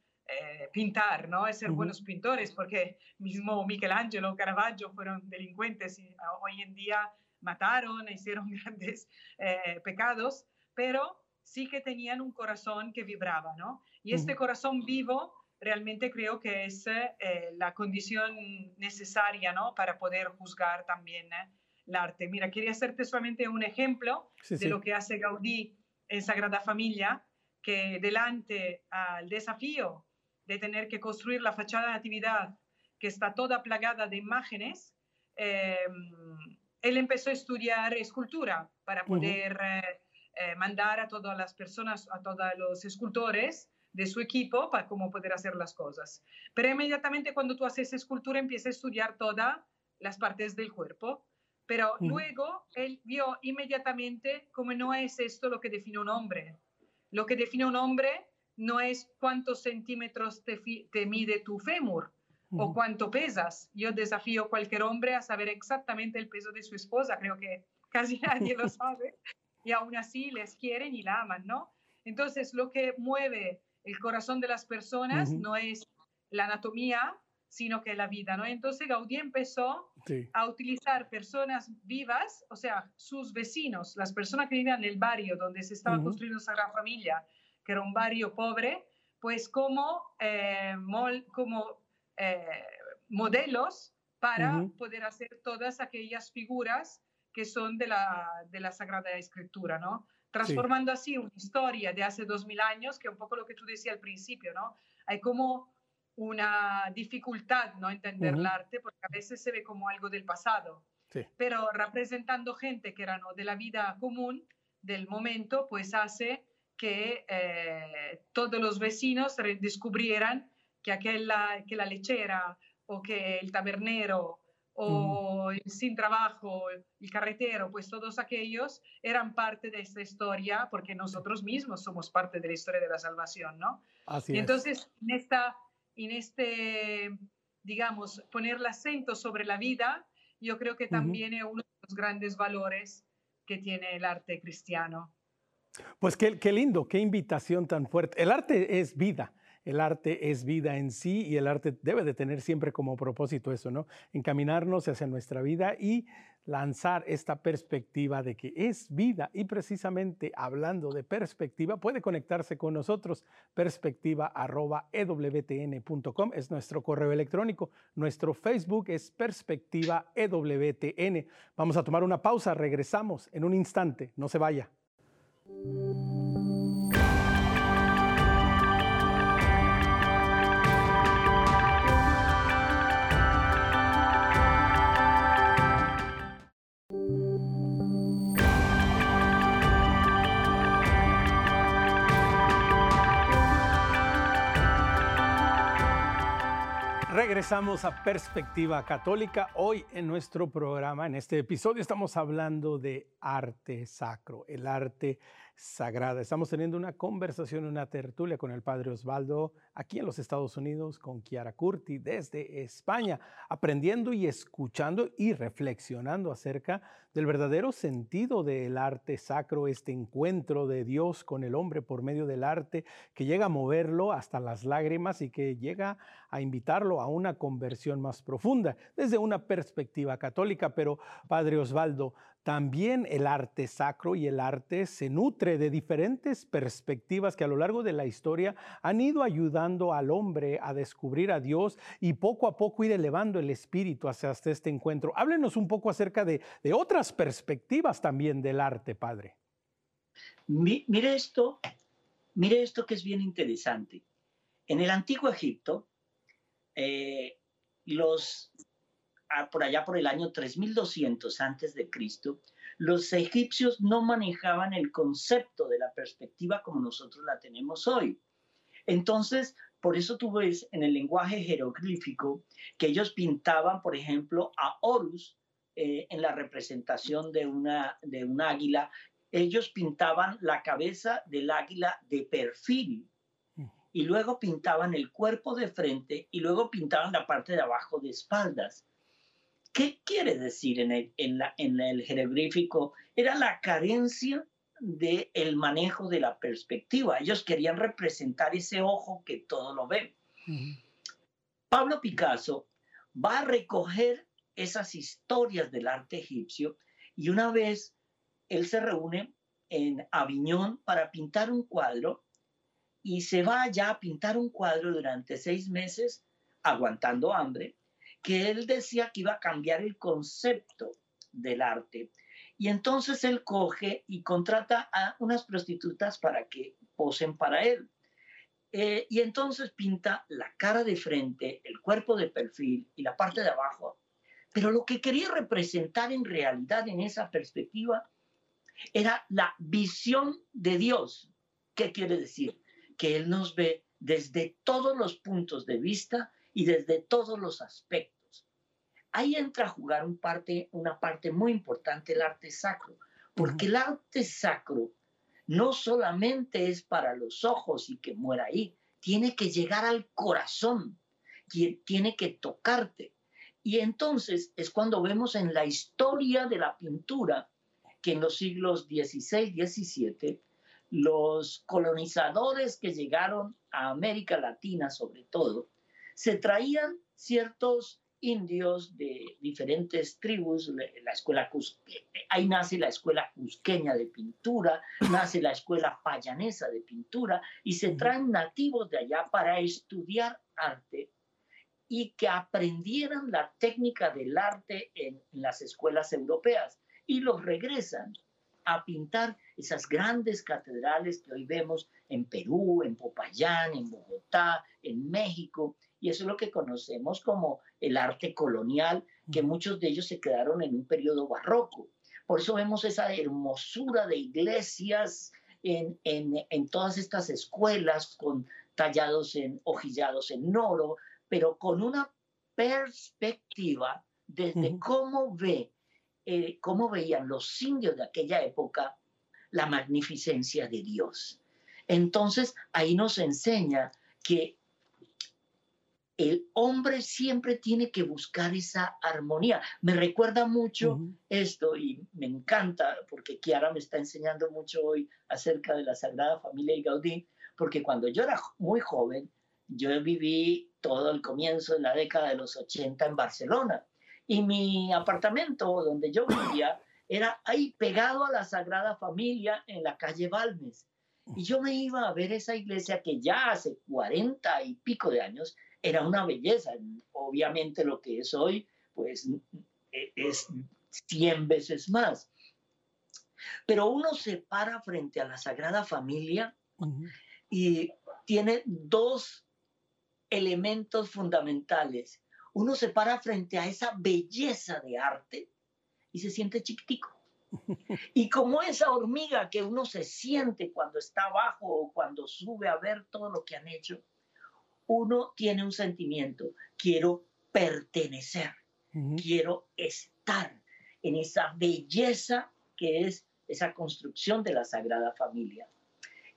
pintar, ¿no? ser buenos pintores, porque mismo Michelangelo, Caravaggio fueron delincuentes y hoy en día mataron, (laughs) hicieron grandes eh, pecados, pero sí que tenían un corazón que vibraba, ¿no? Y este corazón vivo realmente creo que es eh, la condición necesaria, ¿no? Para poder juzgar también eh, el arte. Mira, quería hacerte solamente un ejemplo de lo que hace Gaudí en Sagrada Familia, que delante al desafío de tener que construir la fachada de Natividad, que está toda plagada de imágenes, él empezó a estudiar escultura para poder eh, eh, mandar a todas las personas, a todos los escultores de su equipo para cómo poder hacer las cosas. Pero inmediatamente cuando tú haces escultura empieza a estudiar todas las partes del cuerpo. Pero luego él vio inmediatamente cómo no es esto lo que define un hombre. Lo que define un hombre no es cuántos centímetros te, te mide tu fémur, o cuánto pesas. Yo desafío a cualquier hombre a saber exactamente el peso de su esposa, creo que casi (laughs) nadie lo sabe, y aún así les quieren y la aman, ¿no? Entonces, lo que mueve el corazón de las personas no es la anatomía, sino que la vida, ¿no? Entonces Gaudí empezó a utilizar personas vivas, o sea, sus vecinos, las personas que vivían en el barrio donde se estaba construyendo Sagrada Familia, que era un barrio pobre, pues como, eh, como eh, modelos para poder hacer todas aquellas figuras que son de la, de la Sagrada Escritura, ¿no? Transformando así una historia de hace dos mil años, que es un poco lo que tú decías al principio, ¿no? Hay como una dificultad, ¿no? Entender el arte, porque a veces se ve como algo del pasado. Pero representando gente que era ¿no? de la vida común, del momento, pues hace que eh, todos los vecinos descubrieran que, aquella, que la lechera o que el tabernero o sin trabajo, el carretero, pues todos aquellos eran parte de esta historia porque nosotros mismos somos parte de la historia de la salvación, ¿no? Así y entonces, en, esta, en este, digamos, poner el acento sobre la vida, yo creo que también es uno de los grandes valores que tiene el arte cristiano. Pues qué, qué lindo, qué invitación tan fuerte. El arte es vida. El arte es vida en sí y el arte debe de tener siempre como propósito eso, ¿no? Encaminarnos hacia nuestra vida y lanzar esta perspectiva de que es vida y precisamente hablando de perspectiva puede conectarse con nosotros perspectiva@ewtn.com es nuestro correo electrónico, nuestro Facebook es perspectiva EWTN. Vamos a tomar una pausa, regresamos en un instante, no se vaya. Regresamos a Perspectiva Católica. Hoy en nuestro programa, en este episodio, estamos hablando de arte sacro, el arte sagrada. Estamos teniendo una conversación, una tertulia con el padre Osvaldo aquí en los Estados Unidos, con Chiara Curti desde España, aprendiendo y escuchando y reflexionando acerca del verdadero sentido del arte sacro, este encuentro de Dios con el hombre por medio del arte que llega a moverlo hasta las lágrimas y que llega a invitarlo a una conversión más profunda desde una perspectiva católica. Pero, Padre Osvaldo, también el arte sacro y el arte se nutre de diferentes perspectivas que a lo largo de la historia han ido ayudando al hombre a descubrir a Dios y poco a poco ir elevando el espíritu hacia este encuentro. Háblenos un poco acerca de, otras perspectivas también del arte, Padre. mire esto, mire esto que es bien interesante. En el antiguo Egipto, eh, los por allá por el año 3200 antes de Cristo, los egipcios no manejaban el concepto de la perspectiva como nosotros la tenemos hoy. Entonces, por eso tú ves en el lenguaje jeroglífico que ellos pintaban, por ejemplo, a Horus eh, en la representación de una, de un águila. Ellos pintaban la cabeza del águila de perfil y luego pintaban el cuerpo de frente y luego pintaban la parte de abajo de espaldas. ¿Qué quiere decir en el, en el jeroglífico? Era la carencia del el manejo de la perspectiva. Ellos querían representar ese ojo que todo lo ve. Pablo Picasso va a recoger esas historias del arte egipcio y una vez él se reúne en Aviñón para pintar un cuadro y se va allá a pintar un cuadro durante seis meses aguantando hambre que él decía que iba a cambiar el concepto del arte. Y entonces él coge y contrata a unas prostitutas para que posen para él. Eh, y entonces pinta la cara de frente, el cuerpo de perfil y la parte de abajo. Pero lo que quería representar en realidad en esa perspectiva era la visión de Dios. ¿Qué quiere decir? Que Él nos ve desde todos los puntos de vista y desde todos los aspectos. Ahí entra a jugar un parte, una parte muy importante el arte sacro, porque el arte sacro no solamente es para los ojos y que muera ahí, tiene que llegar al corazón, tiene que tocarte. Y entonces es cuando vemos en la historia de la pintura que en los siglos XVI, XVII, los colonizadores que llegaron a América Latina sobre todo, se traían ciertos indios de diferentes tribus, la escuela ahí nace la escuela cusqueña de pintura, (laughs) nace la escuela payanesa de pintura y se traen nativos de allá para estudiar arte y que aprendieran la técnica del arte en, en las escuelas europeas y los regresan a pintar esas grandes catedrales que hoy vemos en Perú, en Popayán, en Bogotá, en México, y eso es lo que conocemos como el arte colonial, que muchos de ellos se quedaron en un periodo barroco. Por eso vemos esa hermosura de iglesias en, en, todas estas escuelas con tallados en hojillados en oro, pero con una perspectiva desde cómo ve, eh, cómo veían los indios de aquella época la magnificencia de Dios. Entonces, ahí nos enseña que el hombre siempre tiene que buscar esa armonía. Me recuerda mucho esto y me encanta porque Kiara me está enseñando mucho hoy acerca de la Sagrada Familia y Gaudí, porque cuando yo era muy joven, yo viví todo el comienzo de la década de los 80 en Barcelona y mi apartamento donde yo vivía era ahí pegado a la Sagrada Familia en la calle Balmes. Y yo me iba a ver esa iglesia que ya hace 40 y pico de años era una belleza. Obviamente lo que es hoy, pues e, es 100 veces más. Pero uno se para frente a la Sagrada Familia y tiene dos elementos fundamentales. Uno se para frente a esa belleza de arte y se siente chiquitico. (laughs) Y como esa hormiga que uno se siente cuando está abajo o cuando sube a ver todo lo que han hecho, uno tiene un sentimiento, quiero pertenecer, quiero estar en esa belleza que es esa construcción de la Sagrada Familia.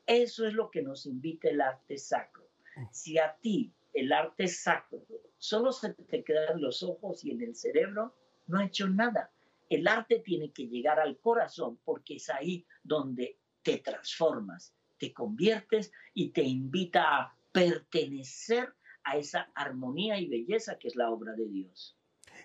Eso es lo que nos invita el arte sacro. Si a ti el arte sacro solo se te quedan los ojos y en el cerebro, no ha hecho nada. El arte tiene que llegar al corazón porque es ahí donde te transformas, te conviertes y te invita a pertenecer a esa armonía y belleza que es la obra de Dios.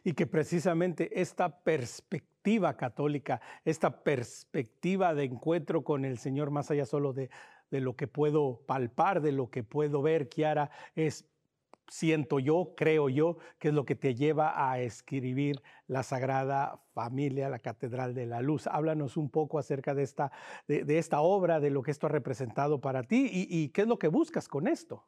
Y que precisamente esta perspectiva católica, esta perspectiva de encuentro con el Señor más allá solo de, de lo que puedo palpar, de lo que puedo ver, Kiara, es siento yo, creo yo, que es lo que te lleva a escribir la Sagrada Familia, la Catedral de la Luz. Háblanos un poco acerca de esta, de, esta obra, de lo que esto ha representado para ti y, qué es lo que buscas con esto.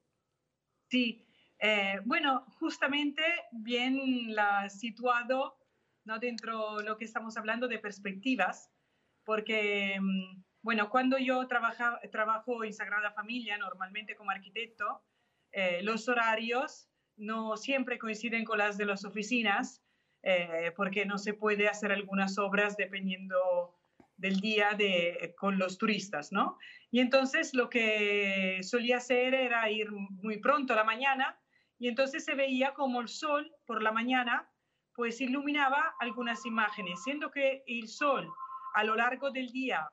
Sí, eh, bueno, justamente bien la situado ¿no? dentro de lo que estamos hablando de perspectivas, porque, mm, bueno, cuando yo trabajo en Sagrada Familia, normalmente como arquitecto, eh, los horarios no siempre coinciden con las de las oficinas, eh, porque no se puede hacer algunas obras dependiendo del día de, con los turistas, ¿no? Y entonces lo que solía hacer era ir muy pronto a la mañana y entonces se veía como el sol por la mañana pues iluminaba algunas imágenes, siendo que el sol a lo largo del día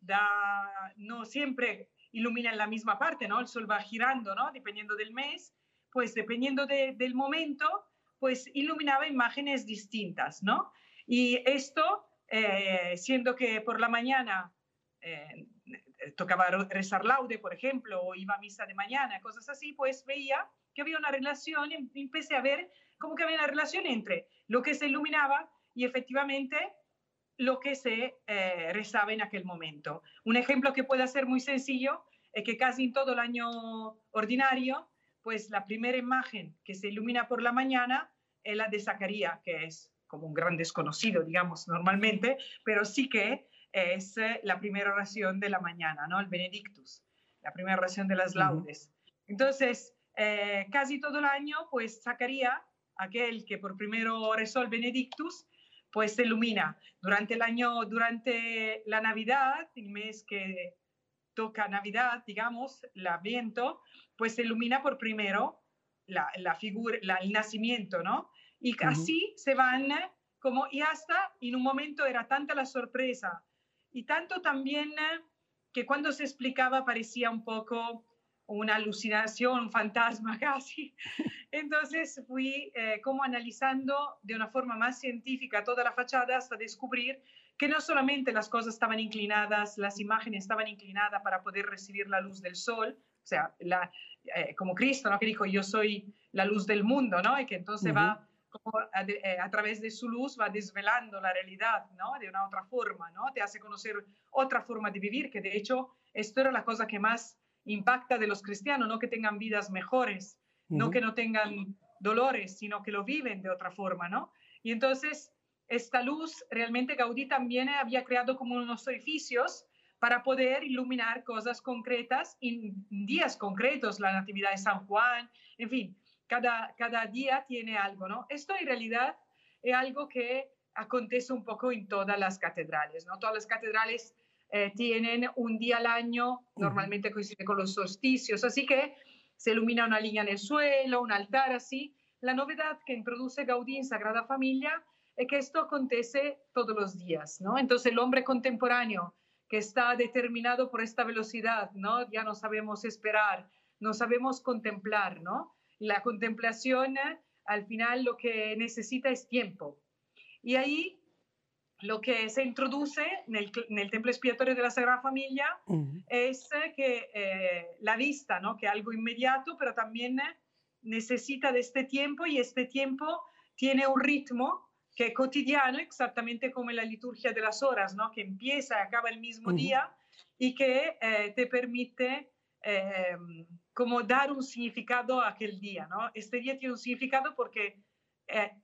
da, no siempre ilumina en la misma parte, ¿no? El sol va girando, ¿no? Dependiendo del mes, pues dependiendo del momento, pues iluminaba imágenes distintas, ¿no? Y esto, eh, siendo que por la mañana eh, tocaba rezar laude, por ejemplo, o iba a misa de mañana, cosas así, pues veía que había una relación, y empecé a ver como que había una relación entre lo que se iluminaba y efectivamente lo que se eh, rezaba en aquel momento. Un ejemplo que puede ser muy sencillo es que casi en todo el año ordinario, pues la primera imagen que se ilumina por la mañana es la de Zacarías, que es como un gran desconocido, digamos, normalmente, pero sí que es eh, la primera oración de la mañana, ¿no? El Benedictus, la primera oración de las laudes. Entonces, eh, casi todo el año, pues Zacarías, aquel que por primero rezó el Benedictus, pues se ilumina. Durante el año, durante la Navidad, el mes que toca Navidad, digamos, el viento, pues se ilumina por primero la, la figura, el nacimiento, ¿no? Y así se van como, y hasta en un momento era tanta la sorpresa y tanto también que cuando se explicaba parecía un poco una alucinación, un fantasma (laughs) casi. Entonces fui eh, como analizando de una forma más científica toda la fachada hasta descubrir que no solamente las cosas estaban inclinadas, las imágenes estaban inclinadas para poder recibir la luz del sol, o sea, la, eh, como Cristo, ¿no? que dijo, yo soy la luz del mundo, ¿no? y que entonces va como a, eh, a, través de su luz va desvelando la realidad, ¿no? De una otra forma, ¿no? Te hace conocer otra forma de vivir, que de hecho esto era la cosa que más impacta de los cristianos, no que tengan vidas mejores, no que no tengan dolores, sino que lo viven de otra forma, ¿no? Y entonces esta luz realmente Gaudí también había creado como unos edificios para poder iluminar cosas concretas en días concretos, la Natividad de San Juan, en fin, cada, cada día tiene algo, ¿no? Esto en realidad es algo que acontece un poco en todas las catedrales, ¿no? Todas las catedrales eh, tienen un día al año, normalmente coincide con los solsticios, así que se ilumina una línea en el suelo, un altar así. La novedad que introduce Gaudí en Sagrada Familia es que esto acontece todos los días, ¿no? Entonces el hombre contemporáneo que está determinado por esta velocidad, ¿no? Ya no sabemos esperar, no sabemos contemplar, ¿no? La contemplación al final lo que necesita es tiempo. Y ahí lo que se introduce en el, templo expiatorio de la Sagrada Familia es que eh, la vista, ¿no? que algo inmediato, pero también necesita de este tiempo y este tiempo tiene un ritmo que es cotidiano, exactamente como la liturgia de las horas, ¿no? que empieza y acaba el mismo día y que eh, te permite eh, como dar un significado a aquel día. ¿no? Este día tiene un significado porque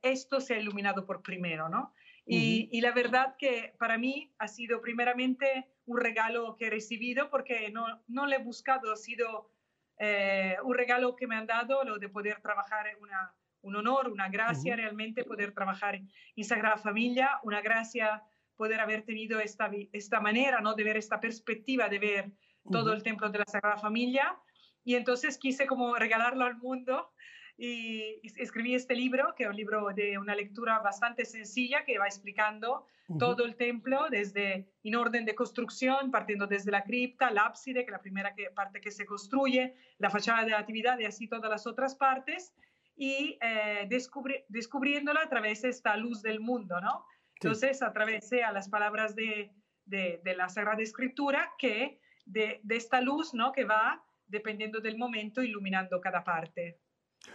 esto se ha iluminado por primero. ¿no? Y, la verdad que para mí ha sido primeramente un regalo que he recibido porque no, no lo he buscado, ha sido eh, un regalo que me han dado, lo de poder trabajar, una, un honor, una gracia realmente poder trabajar en Sagrada Familia, una gracia poder haber tenido esta, esta manera ¿no? de ver esta perspectiva, de ver todo el templo de la Sagrada Familia. Y entonces quise como regalarlo al mundo y escribí este libro, que es un libro de una lectura bastante sencilla que va explicando todo el templo desde en orden de construcción, partiendo desde la cripta, el ábside, que es la primera que, parte que se construye, la fachada de la actividad y así todas las otras partes, y eh, descubriéndola a través de esta luz del mundo, ¿no? Entonces, a través de las palabras de, de, de, la Sagrada Escritura, que de, de esta luz, ¿no? Que va, dependiendo del momento, iluminando cada parte.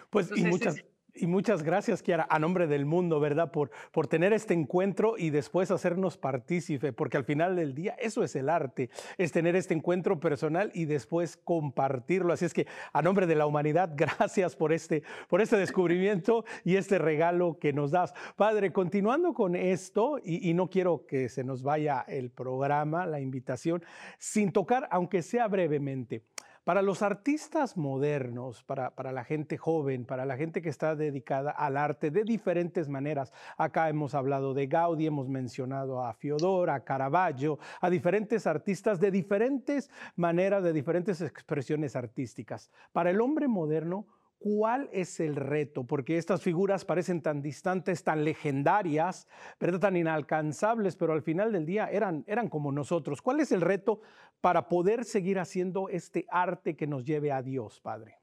Pues y muchas, y muchas gracias, Kiara, a nombre del mundo, ¿verdad? Por, por tener este encuentro y después hacernos partícipe, porque al final del día eso es el arte, es tener este encuentro personal y después compartirlo. Así es que a nombre de la humanidad, (laughs) gracias por este, por este descubrimiento y este regalo que nos das. Padre, continuando con esto, y, y no quiero que se nos vaya el programa, la invitación, sin tocar, aunque sea brevemente. Para los artistas modernos, para, la gente joven, para la gente que está dedicada al arte de diferentes maneras, acá hemos hablado de Gaudí, hemos mencionado a Fiodor, a Caravaggio, a diferentes artistas de diferentes maneras, de diferentes expresiones artísticas. Para el hombre moderno, ¿Cuál es el reto? Porque estas figuras parecen tan distantes, tan legendarias, ¿verdad? tan inalcanzables, pero al final del día eran, eran como nosotros. ¿Cuál es el reto para poder seguir haciendo este arte que nos lleve a Dios, Padre?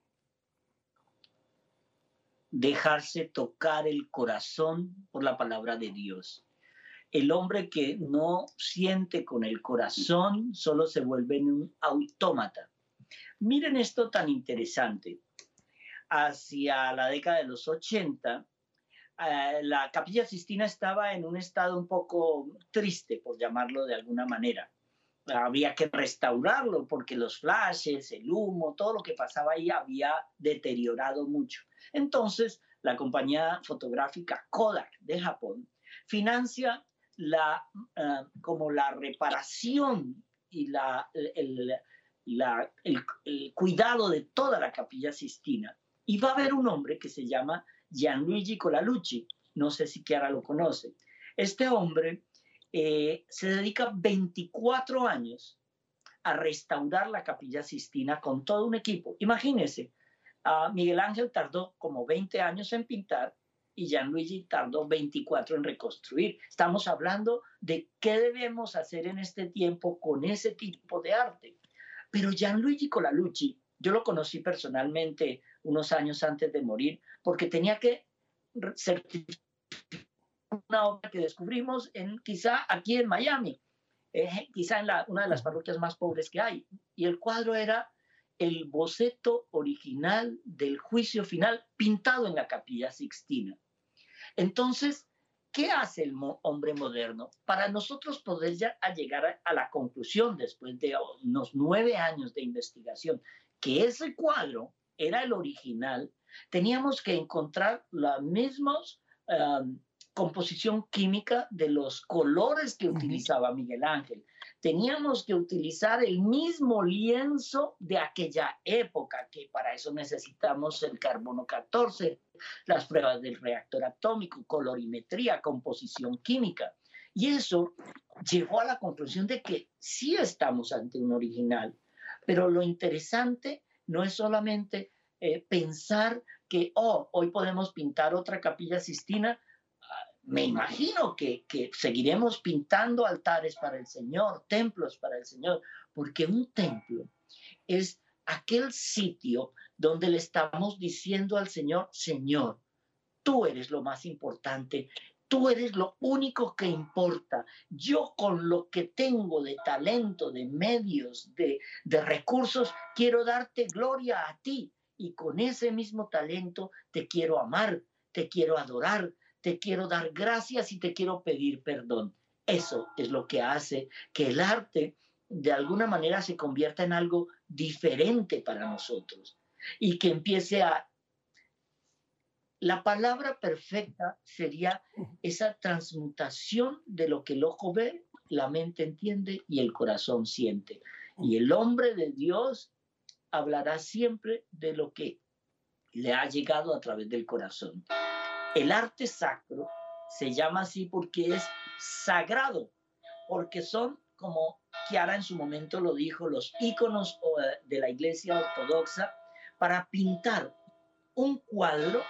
Dejarse tocar el corazón por la palabra de Dios. El hombre que no siente con el corazón solo se vuelve un autómata. Miren esto tan interesante hacia la década de los 80, eh, la capilla Sistina estaba en un estado un poco triste, por llamarlo de alguna manera. Había que restaurarlo porque los flashes, el humo, todo lo que pasaba ahí había deteriorado mucho. Entonces, la compañía fotográfica Kodak de Japón financia la, eh, como la reparación y la, el, el, cuidado de toda la capilla Sistina y va a haber un hombre que se llama Gianluigi Colalucci, no sé si Chiara lo conoce. Este hombre eh, se dedica 24 años a restaurar la capilla Sistina con todo un equipo. Imagínense, Miguel Ángel tardó como 20 años en pintar y Gianluigi tardó 24 en reconstruir. Estamos hablando de qué debemos hacer en este tiempo con ese tipo de arte. Pero Gianluigi Colalucci, yo lo conocí personalmente unos años antes de morir, porque tenía que certificar una obra que descubrimos en, quizá aquí en Miami, eh, quizá en una de las parroquias más pobres que hay. Y el cuadro era el boceto original del juicio final pintado en la capilla Sixtina. Entonces, ¿qué hace el hombre moderno? Para nosotros poder ya llegar a la conclusión, después de unos nueve años de investigación, que ese cuadro era el original, teníamos que encontrar la misma composición química de los colores que utilizaba Miguel Ángel. teníamos que utilizar el mismo lienzo de aquella época, que para eso necesitamos el carbono 14, las pruebas del reactor atómico, colorimetría, composición química. Y eso llevó a la conclusión de que sí estamos ante un original, pero lo interesante no es solamente eh, pensar que, oh, hoy podemos pintar otra capilla sistina, me imagino que, seguiremos pintando altares para el Señor, templos para el Señor, porque un templo es aquel sitio donde le estamos diciendo al Señor, Señor, tú eres lo más importante, tú eres lo único que importa. Yo con lo que tengo de talento, de medios, de, de recursos, quiero darte gloria a ti y con ese mismo talento te quiero amar, te quiero adorar, te quiero dar gracias y te quiero pedir perdón. Eso es lo que hace que el arte de alguna manera se convierta en algo diferente para nosotros y que empiece a... La palabra perfecta sería esa transmutación de lo que el ojo ve, la mente entiende y el corazón siente. Y el hombre de Dios hablará siempre de lo que le ha llegado a través del corazón. El arte sacro se llama así porque es sagrado, porque son, como Kiara en su momento lo dijo, los íconos eh, de la iglesia ortodoxa para pintar un cuadro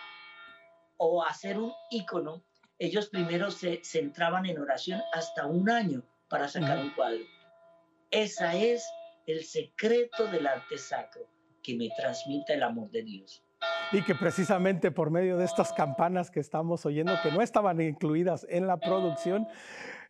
o hacer un ícono. Ellos primero se centraban en oración hasta un año para sacar un cuadro. Esa es el secreto del arte sacro, que me transmite el amor de Dios y que precisamente por medio de estas campanas que estamos oyendo, que no estaban incluidas en la producción,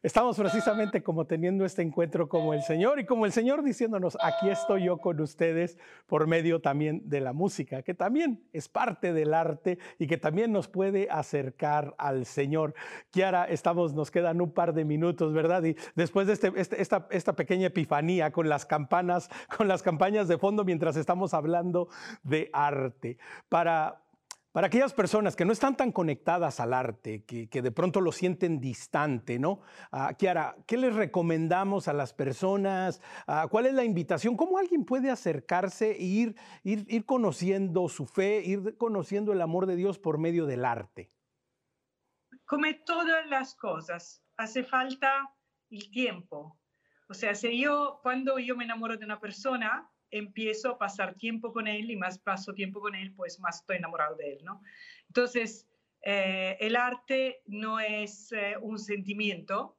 Estamos precisamente como teniendo este encuentro como el Señor y como el Señor diciéndonos, aquí estoy yo con ustedes por medio también de la música, que también es parte del arte y que también nos puede acercar al Señor. Kiara, estamos, nos quedan un par de minutos, ¿verdad? Y después de este, este, esta, esta pequeña epifanía con las campanas, con las campañas de fondo mientras estamos hablando de arte, para para aquellas personas que no están tan conectadas al arte, que, de pronto lo sienten distante, ¿no? Uh, Kiara, ¿qué les recomendamos a las personas? Ah, ¿Cuál es la invitación? ¿Cómo alguien puede acercarse e ir, ir, ir conociendo su fe, ir conociendo el amor de Dios por medio del arte? Como todas las cosas, hace falta el tiempo. O sea, si yo, cuando yo me enamoro de una persona, empiezo a pasar tiempo con él y más paso tiempo con él, pues más estoy enamorado de él, ¿no? Entonces, eh, el arte no es eh, un sentimiento,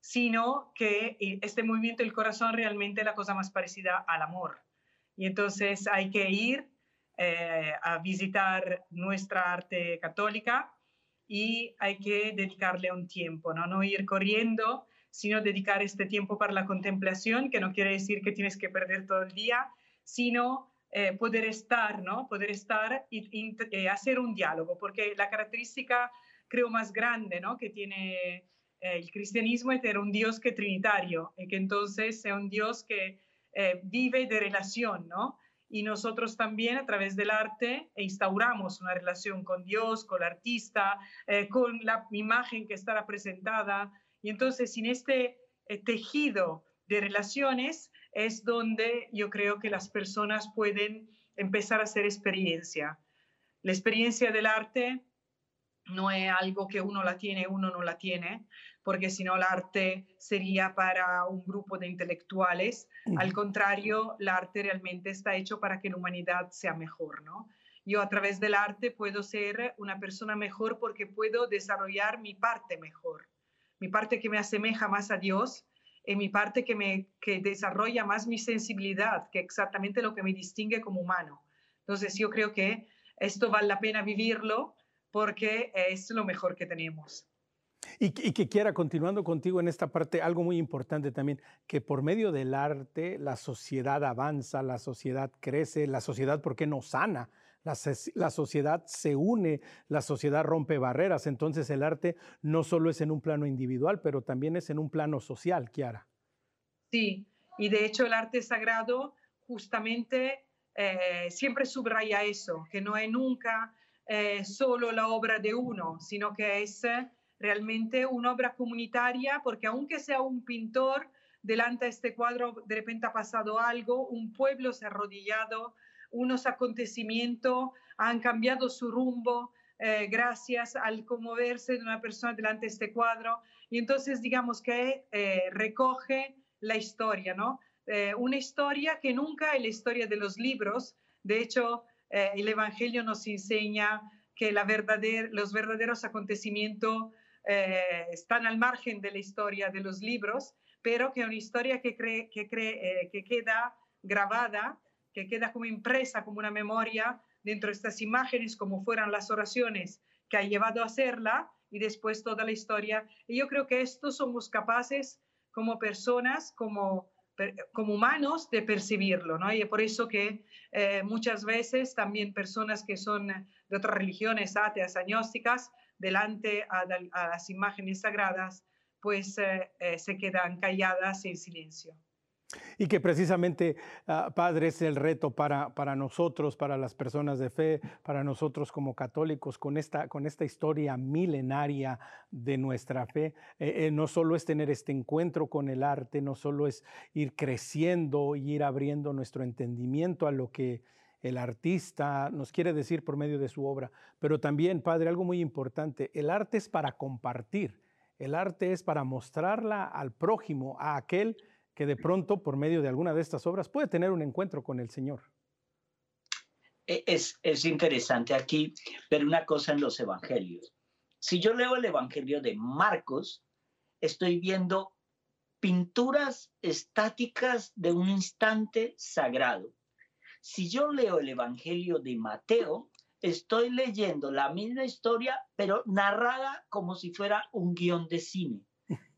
sino que eh, este movimiento del corazón realmente es la cosa más parecida al amor. Y entonces hay que ir a visitar nuestra arte católica y hay que dedicarle un tiempo, ¿no? No ir corriendo, sino dedicar este tiempo para la contemplación, que no quiere decir que tienes que perder todo el día, sino eh, poder estar, ¿no? Poder estar y, eh, hacer un diálogo, porque la característica, creo, más grande, ¿no? Que tiene eh, el cristianismo es tener un Dios que trinitario, y que entonces es un Dios que vive de relación, ¿no? Y nosotros también a través del arte instauramos una relación con Dios, con el artista, con la imagen que está representada, y entonces, sin este eh, tejido de relaciones, es donde yo creo que las personas pueden empezar a hacer experiencia. La experiencia del arte no es algo que uno la tiene, uno no la tiene, porque si no el arte sería para un grupo de intelectuales. Al contrario, el arte realmente está hecho para que la humanidad sea mejor, ¿no? Yo a través del arte puedo ser una persona mejor porque puedo desarrollar mi parte mejor mi parte que me asemeja más a Dios y mi parte que, me, que desarrolla más mi sensibilidad, que exactamente lo que me distingue como humano. Entonces yo creo que esto vale la pena vivirlo porque es lo mejor que tenemos. Y, y, que quiera, continuando contigo en esta parte, algo muy importante también, que por medio del arte la sociedad avanza, la sociedad crece, la sociedad, ¿por qué no sana? La, sociedad se une, la sociedad rompe barreras, entonces el arte no solo es en un plano individual, pero también es en un plano social, Kiara. Sí, y de hecho el arte sagrado justamente eh, siempre subraya eso, que no es nunca eh, solo la obra de uno, sino que es realmente una obra comunitaria, porque aunque sea un pintor, delante de este cuadro de repente ha pasado algo, un pueblo se ha arrodillado, unos acontecimientos han cambiado su rumbo eh, gracias al conmoverse de una persona delante de este cuadro. Y entonces digamos que eh, recoge la historia, ¿no? Eh, una historia que nunca es la historia de los libros. De hecho, el Evangelio nos enseña que la los verdaderos acontecimientos están al margen de la historia de los libros, pero que es una historia que, cree, que, cree, que queda grabada que queda como impresa, como una memoria dentro de estas imágenes, como fueran las oraciones que ha llevado a hacerla y después toda la historia. Y yo creo que esto somos capaces como personas, como, como humanos, de percibirlo, ¿no? Y por eso que eh, muchas veces también personas que son de otras religiones, ateas, agnósticas, delante a, las imágenes sagradas, pues eh, eh, se quedan calladas en silencio. Y que precisamente, ah, Padre, es el reto para, para, nosotros, para las personas de fe, para nosotros como católicos, con esta, con esta historia milenaria de nuestra fe. Eh, eh, no solo es tener este encuentro con el arte, no solo es ir creciendo y ir abriendo nuestro entendimiento a lo que el artista nos quiere decir por medio de su obra, pero también, Padre, algo muy importante, el arte es para compartir, el arte es para mostrarla al prójimo, a aquel que de pronto, por medio de alguna de estas obras, puede tener un encuentro con el Señor. E, es, es interesante aquí ver una cosa en los evangelios. Si yo leo el evangelio de Marcos, estoy viendo pinturas estáticas de un instante sagrado. Si yo leo el evangelio de Mateo, estoy leyendo la misma historia, pero narrada como si fuera un guion de cine.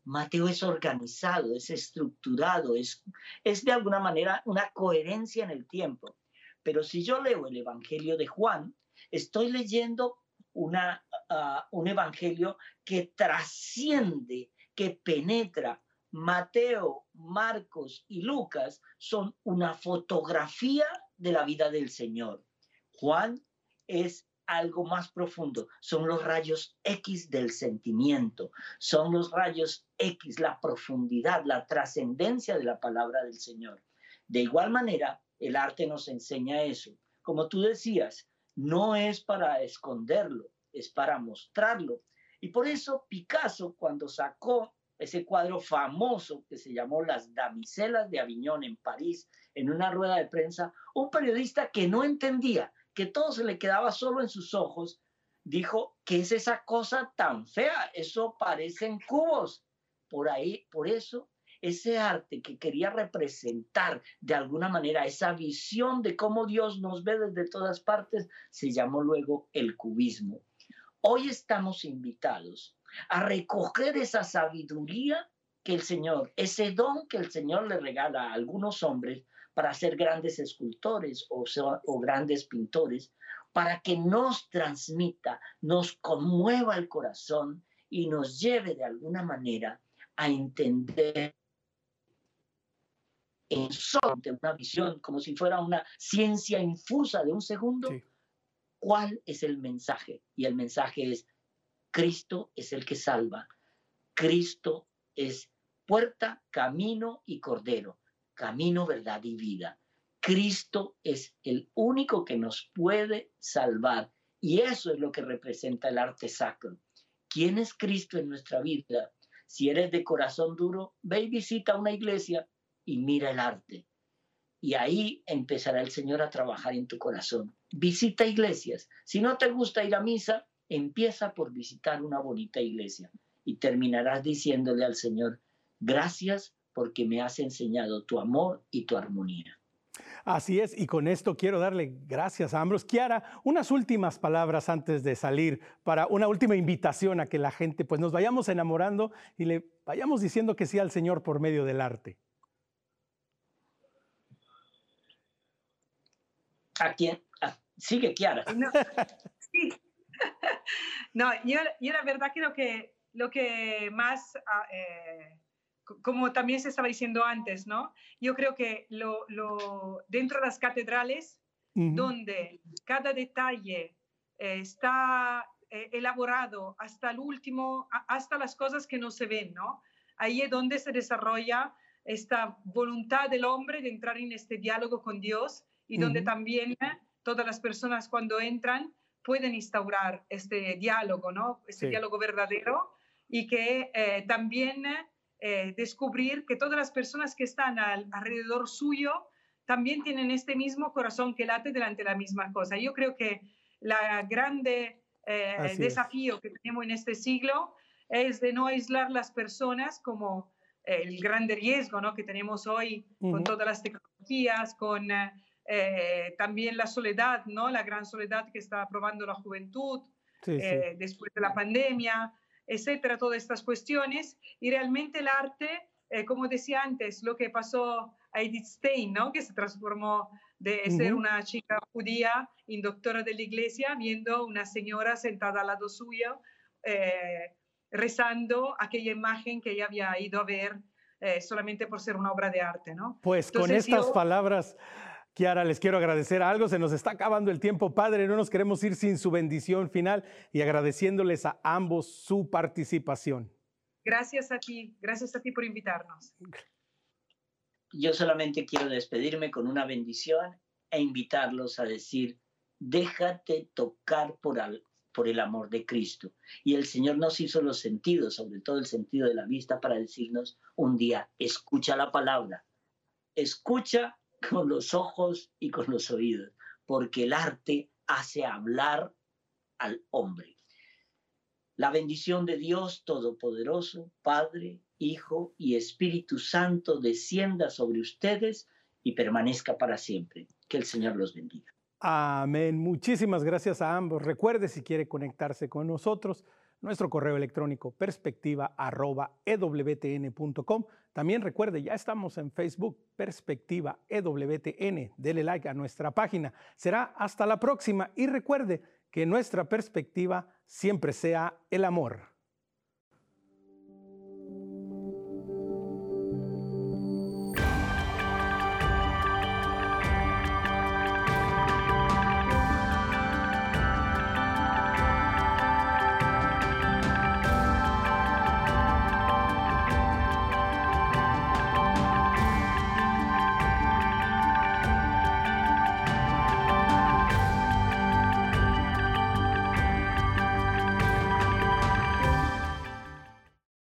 Mateo es organizado, es estructurado, es, es de alguna manera una coherencia en el tiempo. Pero si yo leo el Evangelio de Juan, estoy leyendo una, ah, un Evangelio que trasciende, que penetra. Mateo, Marcos y Lucas son una fotografía de la vida del Señor. Juan es algo más profundo. Son los rayos X del sentimiento, son los rayos X, la profundidad, la trascendencia de la palabra del Señor. De igual manera, el arte nos enseña eso. Como tú decías, no es para esconderlo, es para mostrarlo. Y por eso Picasso, cuando sacó ese cuadro famoso que se llamó Las Damiselas de Aviñón en París, en una rueda de prensa, un periodista que no entendía que todo se le quedaba solo en sus ojos, dijo, ¿qué es esa cosa tan fea? Eso parecen cubos. Por ahí, por eso, ese arte que quería representar de alguna manera esa visión de cómo Dios nos ve desde todas partes, se llamó luego el cubismo. Hoy estamos invitados a recoger esa sabiduría que el Señor, ese don que el Señor le regala a algunos hombres para ser grandes escultores o, o grandes pintores, para que nos transmita, nos conmueva el corazón y nos lleve de alguna manera a entender en son de una visión, como si fuera una ciencia infusa de un segundo, cuál es el mensaje. Y el mensaje es, Cristo es el que salva, Cristo es puerta, camino y cordero camino, verdad y vida. Cristo es el único que nos puede salvar y eso es lo que representa el arte sacro. ¿Quién es Cristo en nuestra vida? Si eres de corazón duro, ve y visita una iglesia y mira el arte. Y ahí empezará el Señor a trabajar en tu corazón. Visita iglesias. Si no te gusta ir a misa, empieza por visitar una bonita iglesia y terminarás diciéndole al Señor, gracias porque me has enseñado tu amor y tu armonía. Así es, y con esto quiero darle gracias a Ambros. Kiara, unas últimas palabras antes de salir para una última invitación a que la gente pues nos vayamos enamorando y le vayamos diciendo que sí al Señor por medio del arte. ¿A quién? Ah, sigue, Kiara. (laughs) No, sí. (laughs) no yo, la verdad creo que lo que más... Ah, eh, como también se estaba diciendo antes, ¿no? Yo creo que lo, dentro de las catedrales, donde cada detalle eh, está eh, elaborado hasta el último, hasta las cosas que no se ven, ¿no? Ahí es donde se desarrolla esta voluntad del hombre de entrar en este diálogo con Dios y donde también todas las personas cuando entran pueden instaurar este diálogo, ¿no? Este diálogo verdadero y que eh, también eh, descubrir que todas las personas que están alrededor suyo también tienen este mismo corazón que late delante de la misma cosa. Yo creo que la grande eh, desafío que tenemos en este siglo es de no aislar las personas como el grande riesgo ¿no? que tenemos hoy con todas las tecnologías, con eh, también la soledad, ¿no? la gran soledad que está probando la juventud eh, después de la pandemia, etcétera, todas estas cuestiones. Y realmente el arte, como decía antes, lo que pasó a Edith Stein, ¿no? que se transformó de ser una chica judía, indoctora de la iglesia, viendo una señora sentada al lado suyo, eh, rezando aquella imagen que ella había ido a ver eh, solamente por ser una obra de arte, ¿no? Pues con estas palabras, Kiara, les quiero agradecer algo. Se nos está acabando el tiempo, Padre. No nos queremos ir sin su bendición final y agradeciéndoles a ambos su participación. Gracias a ti, gracias a ti por invitarnos. Yo solamente quiero despedirme con una bendición e invitarlos a decir, déjate tocar por, al, por el amor de Cristo. Y el Señor nos hizo los sentidos, sobre todo el sentido de la vista, para decirnos un día, escucha la palabra, escucha con los ojos y con los oídos, porque el arte hace hablar al hombre. La bendición de Dios Todopoderoso, Padre, Hijo y Espíritu Santo descienda sobre ustedes y permanezca para siempre. Que el Señor los bendiga. Amén. Muchísimas gracias a ambos. Recuerde si quiere conectarse con nosotros, nuestro correo electrónico perspectiva@ewtn.com. También recuerde, ya estamos en Facebook, Perspectiva EWTN. Dele like a nuestra página. Será hasta la próxima y recuerde que nuestra perspectiva siempre sea el amor.